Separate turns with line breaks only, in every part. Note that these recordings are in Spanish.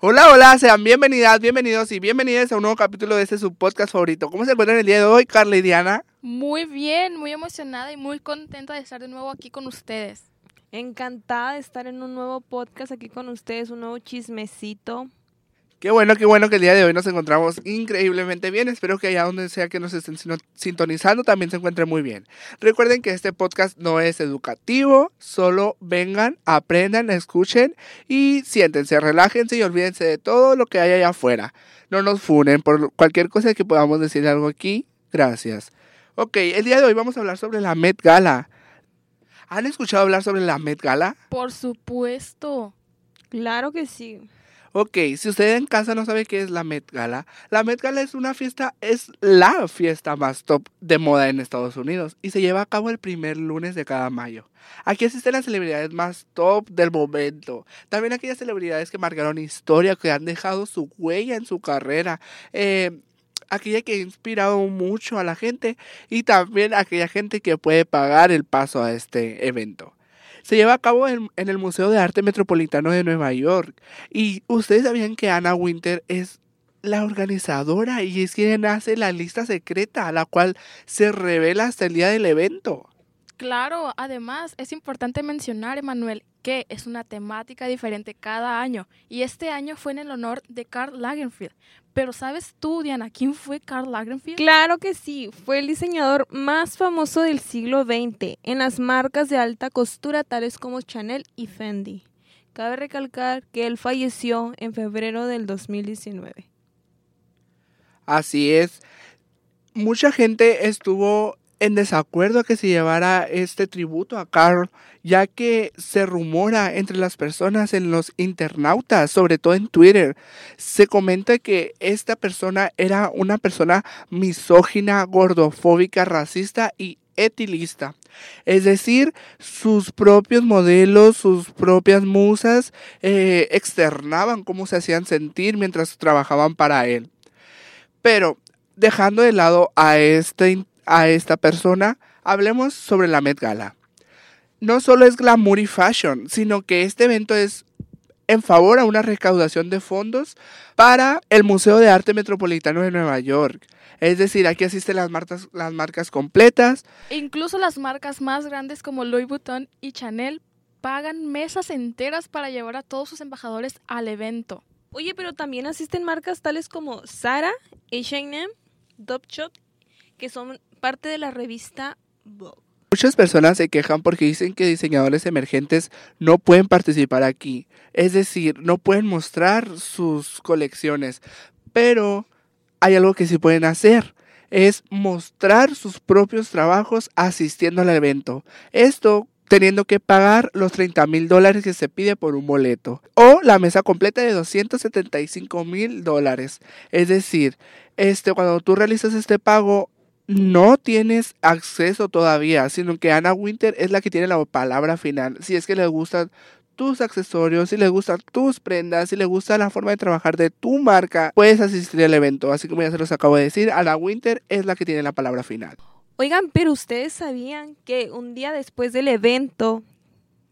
Hola, hola, sean bienvenidas, bienvenidos y bienvenidas a un nuevo capítulo de este su podcast favorito. ¿Cómo se encuentran el día de hoy, Carla y Diana?
Muy bien, muy emocionada y muy contenta de estar de nuevo aquí con ustedes.
Encantada de estar en un nuevo podcast aquí con ustedes, un nuevo chismecito.
Qué bueno, qué bueno que el día de hoy nos encontramos increíblemente bien. Espero que allá donde sea que nos estén sintonizando también se encuentren muy bien. Recuerden que este podcast no es educativo, solo vengan, aprendan, escuchen y siéntense, relájense y olvídense de todo lo que hay allá afuera. No nos funen por cualquier cosa que podamos decir algo aquí. Gracias. Ok, el día de hoy vamos a hablar sobre la Met Gala. ¿Han escuchado hablar sobre la Met Gala?
Por supuesto.
Claro que sí.
Ok, si usted en casa no sabe qué es la Met Gala, la Met Gala es una fiesta, es la fiesta más top de moda en Estados Unidos y se lleva a cabo el primer lunes de cada mayo. Aquí asisten las celebridades más top del momento. También aquellas celebridades que marcaron historia, que han dejado su huella en su carrera. Eh, aquella que ha inspirado mucho a la gente y también aquella gente que puede pagar el paso a este evento se lleva a cabo en, el Museo de Arte Metropolitano de Nueva York. Y ustedes sabían que Anna Winter es la organizadora y es quien hace la lista secreta, la cual se revela hasta el día del evento.
Claro, además es importante mencionar, Emanuel, que es una temática diferente cada año y este año fue en el honor de Karl Lagerfeld. Pero ¿sabes tú, Diana, quién fue Karl Lagerfeld?
Claro que sí, fue el diseñador más famoso del siglo XX en las marcas de alta costura tales como Chanel y Fendi. Cabe recalcar que él falleció en febrero del 2019.
Así es. Mucha gente estuvo en desacuerdo a que se llevara este tributo a Carl, ya que se rumora entre las personas en los internautas, sobre todo en Twitter, se comenta que esta persona era una persona misógina, gordofóbica, racista y etilista. Es decir, sus propios modelos, sus propias musas eh, externaban cómo se hacían sentir mientras trabajaban para él. Pero dejando de lado a este a esta persona, hablemos sobre la Met Gala. No solo es glamour y fashion, sino que este evento es en favor a una recaudación de fondos para el Museo de Arte Metropolitano de Nueva York. Es decir, aquí asisten las marcas, las marcas completas.
incluso las marcas más grandes como Louis Vuitton y Chanel pagan mesas enteras para llevar a todos sus embajadores al evento.
Oye, pero también asisten marcas tales como Zara, H&M, Shop, que son parte de la revista Vogue.
Muchas personas se quejan porque dicen que diseñadores emergentes no pueden participar aquí, es decir, no pueden mostrar sus colecciones, pero hay algo que sí pueden hacer, es mostrar sus propios trabajos asistiendo al evento. Esto teniendo que pagar los 30 mil dólares que se pide por un boleto o la mesa completa de 275 mil dólares. Es decir, este, cuando tú realizas este pago no tienes acceso todavía, sino que Anna Winter es la que tiene la palabra final. Si es que le gustan tus accesorios, si le gustan tus prendas, si le gusta la forma de trabajar de tu marca, puedes asistir al evento. Así como ya se los acabo de decir, Anna Winter es la que tiene la palabra final.
Oigan, pero ustedes sabían que un día después del evento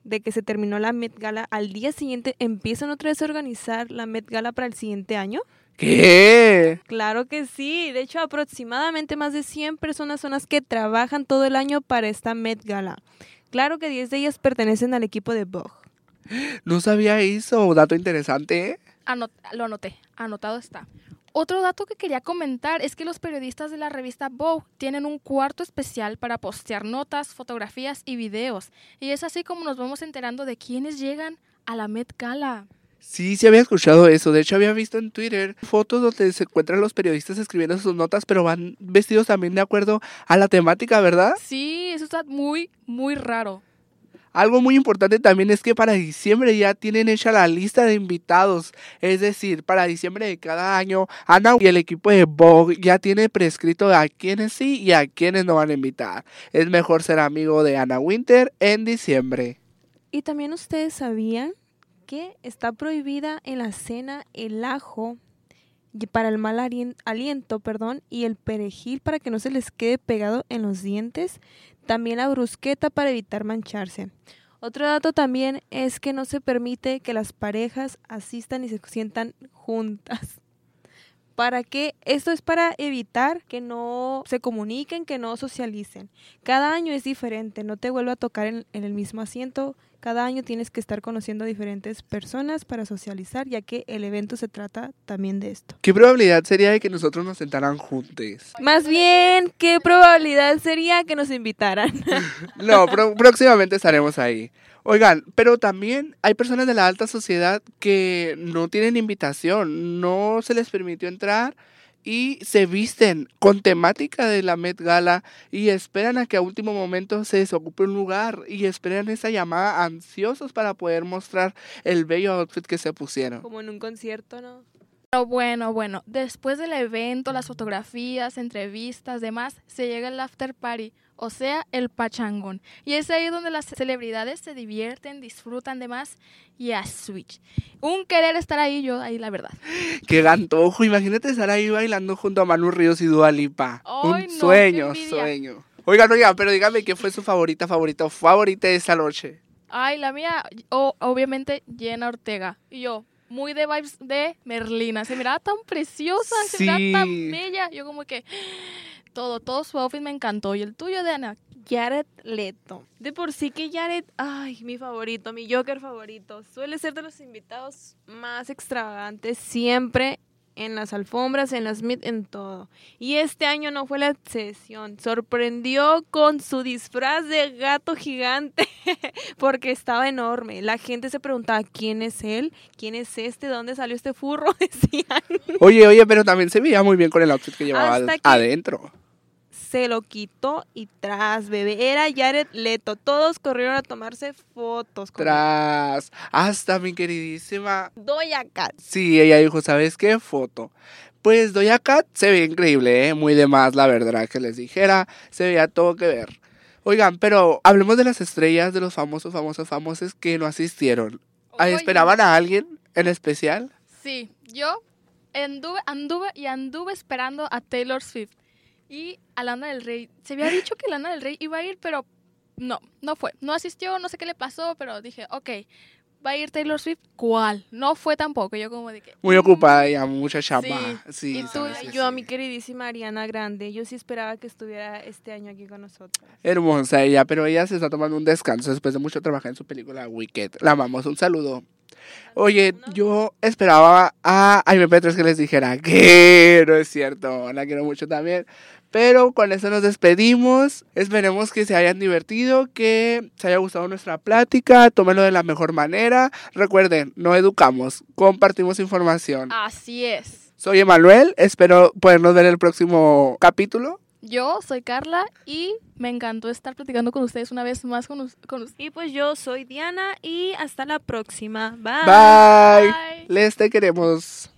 de que se terminó la Met Gala, al día siguiente empiezan otra vez a organizar la Met Gala para el siguiente año?
¿Qué?
Claro que sí. De hecho, aproximadamente más de 100 personas son las que trabajan todo el año para esta Met Gala. Claro que 10 de ellas pertenecen al equipo de Vogue.
No sabía eso. Dato interesante. ¿eh?
lo anoté. Anotado está. Otro dato que quería comentar es que los periodistas de la revista Vogue tienen un cuarto especial para postear notas, fotografías y videos. Y es así como nos vamos enterando de quiénes llegan a la Met Gala.
Sí, sí había escuchado eso. De hecho, había visto en Twitter fotos donde se encuentran los periodistas escribiendo sus notas, pero van vestidos también de acuerdo a la temática, ¿verdad?
Sí, eso está muy, muy raro.
Algo muy importante también es que para diciembre ya tienen hecha la lista de invitados. Es decir, para diciembre de cada año, Ana y el equipo de Vogue ya tiene prescrito a quienes sí y a quienes no van a invitar. Es mejor ser amigo de Anna Winter en diciembre.
Y también ustedes sabían está prohibida en la cena el ajo para el mal aliento, perdón, y el perejil para que no se les quede pegado en los dientes, también la brusqueta para evitar mancharse. Otro dato también es que no se permite que las parejas asistan y se sientan juntas. ¿Para qué? Esto es para evitar que no se comuniquen, que no socialicen. Cada año es diferente, no te vuelvo a tocar en, en el mismo asiento. Cada año tienes que estar conociendo a diferentes personas para socializar, ya que el evento se trata también de esto.
¿Qué probabilidad sería de que nosotros nos sentaran juntos?
Más bien, ¿qué probabilidad sería que nos invitaran?
No, próximamente estaremos ahí. Oigan, pero también hay personas de la alta sociedad que no tienen invitación, no se les permitió entrar y se visten con temática de la Met Gala y esperan a que a último momento se desocupe un lugar y esperan esa llamada ansiosos para poder mostrar el bello outfit que se pusieron.
Como en un concierto, ¿no?
Pero bueno, bueno, después del evento, las fotografías, entrevistas, demás, se llega el after party, o sea, el pachangón. Y es ahí donde las celebridades se divierten, disfrutan demás y a switch. Un querer estar ahí yo, ahí la verdad.
¡Qué gantojo! Imagínate estar ahí bailando junto a Manu Ríos y Dua Lipa.
Ay,
un
no,
sueño, sueño. Oigan, oigan, pero dígame qué fue su favorita, favorita, favorita de esta noche.
Ay, la mía, o- obviamente, Jenna Ortega. Y yo, muy de vibes de Merlina. Se miraba tan preciosa, se miraba tan bella. Yo como que todo, todo su outfit me encantó. ¿Y el tuyo, Diana?
Jared Leto. De por sí que Jared, ay, mi favorito, mi Joker favorito, suele ser de los invitados más extravagantes siempre en las alfombras, en las mid, en todo. Y este año no fue la excepción. Sorprendió con su disfraz de gato gigante porque estaba enorme. La gente se preguntaba quién es él, quién es este, ¿De dónde salió este furro, decían.
Oye, oye, pero también se veía muy bien con el outfit que llevaba
Hasta que-
adentro.
Se lo quitó y tras, bebé. Era Jared Leto. Todos corrieron a tomarse fotos con él.
Tras, hasta mi queridísima.
Doja Cat.
Sí, ella dijo, ¿sabes qué? Foto. Pues Doja Cat se ve increíble, ¿eh? Muy de más, la verdad, que les dijera. Se veía todo que ver. Oigan, pero hablemos de las estrellas, de los famosos, famosos, famosos que no asistieron. Ah,
Oye,
¿Esperaban a alguien en especial?
Sí, yo anduve, anduve y anduve esperando a Taylor Swift y a Lana del Rey. Se había dicho que Lana del Rey iba a ir, pero no, no fue. No asistió, no sé qué le pasó, pero dije, ok, va a ir Taylor Swift, ¿cuál? No fue tampoco. Yo como de que...
Muy
mm,
ocupada ya, mucha chamba. Sí,
¿Y tú?
que
yo a
sí.
mi queridísima Ariana Grande. Yo sí esperaba que estuviera este año aquí con nosotros.
Hermosa ella, pero ella se está tomando un descanso después de mucho trabajar en su película Wicked. La amamos, un saludo. Oye, yo esperaba a MP3 que les dijera que no es cierto, la quiero mucho también. Pero con eso nos despedimos. Esperemos que se hayan divertido, que se haya gustado nuestra plática, tómenlo de la mejor manera. Recuerden, no educamos, compartimos información.
Así es.
Soy Emanuel, espero podernos ver el próximo capítulo.
Yo soy Carla y me encantó estar platicando con ustedes una vez más con, con ustedes.
Y pues yo soy Diana y hasta la próxima. Bye.
Bye.
Bye.
Les te queremos.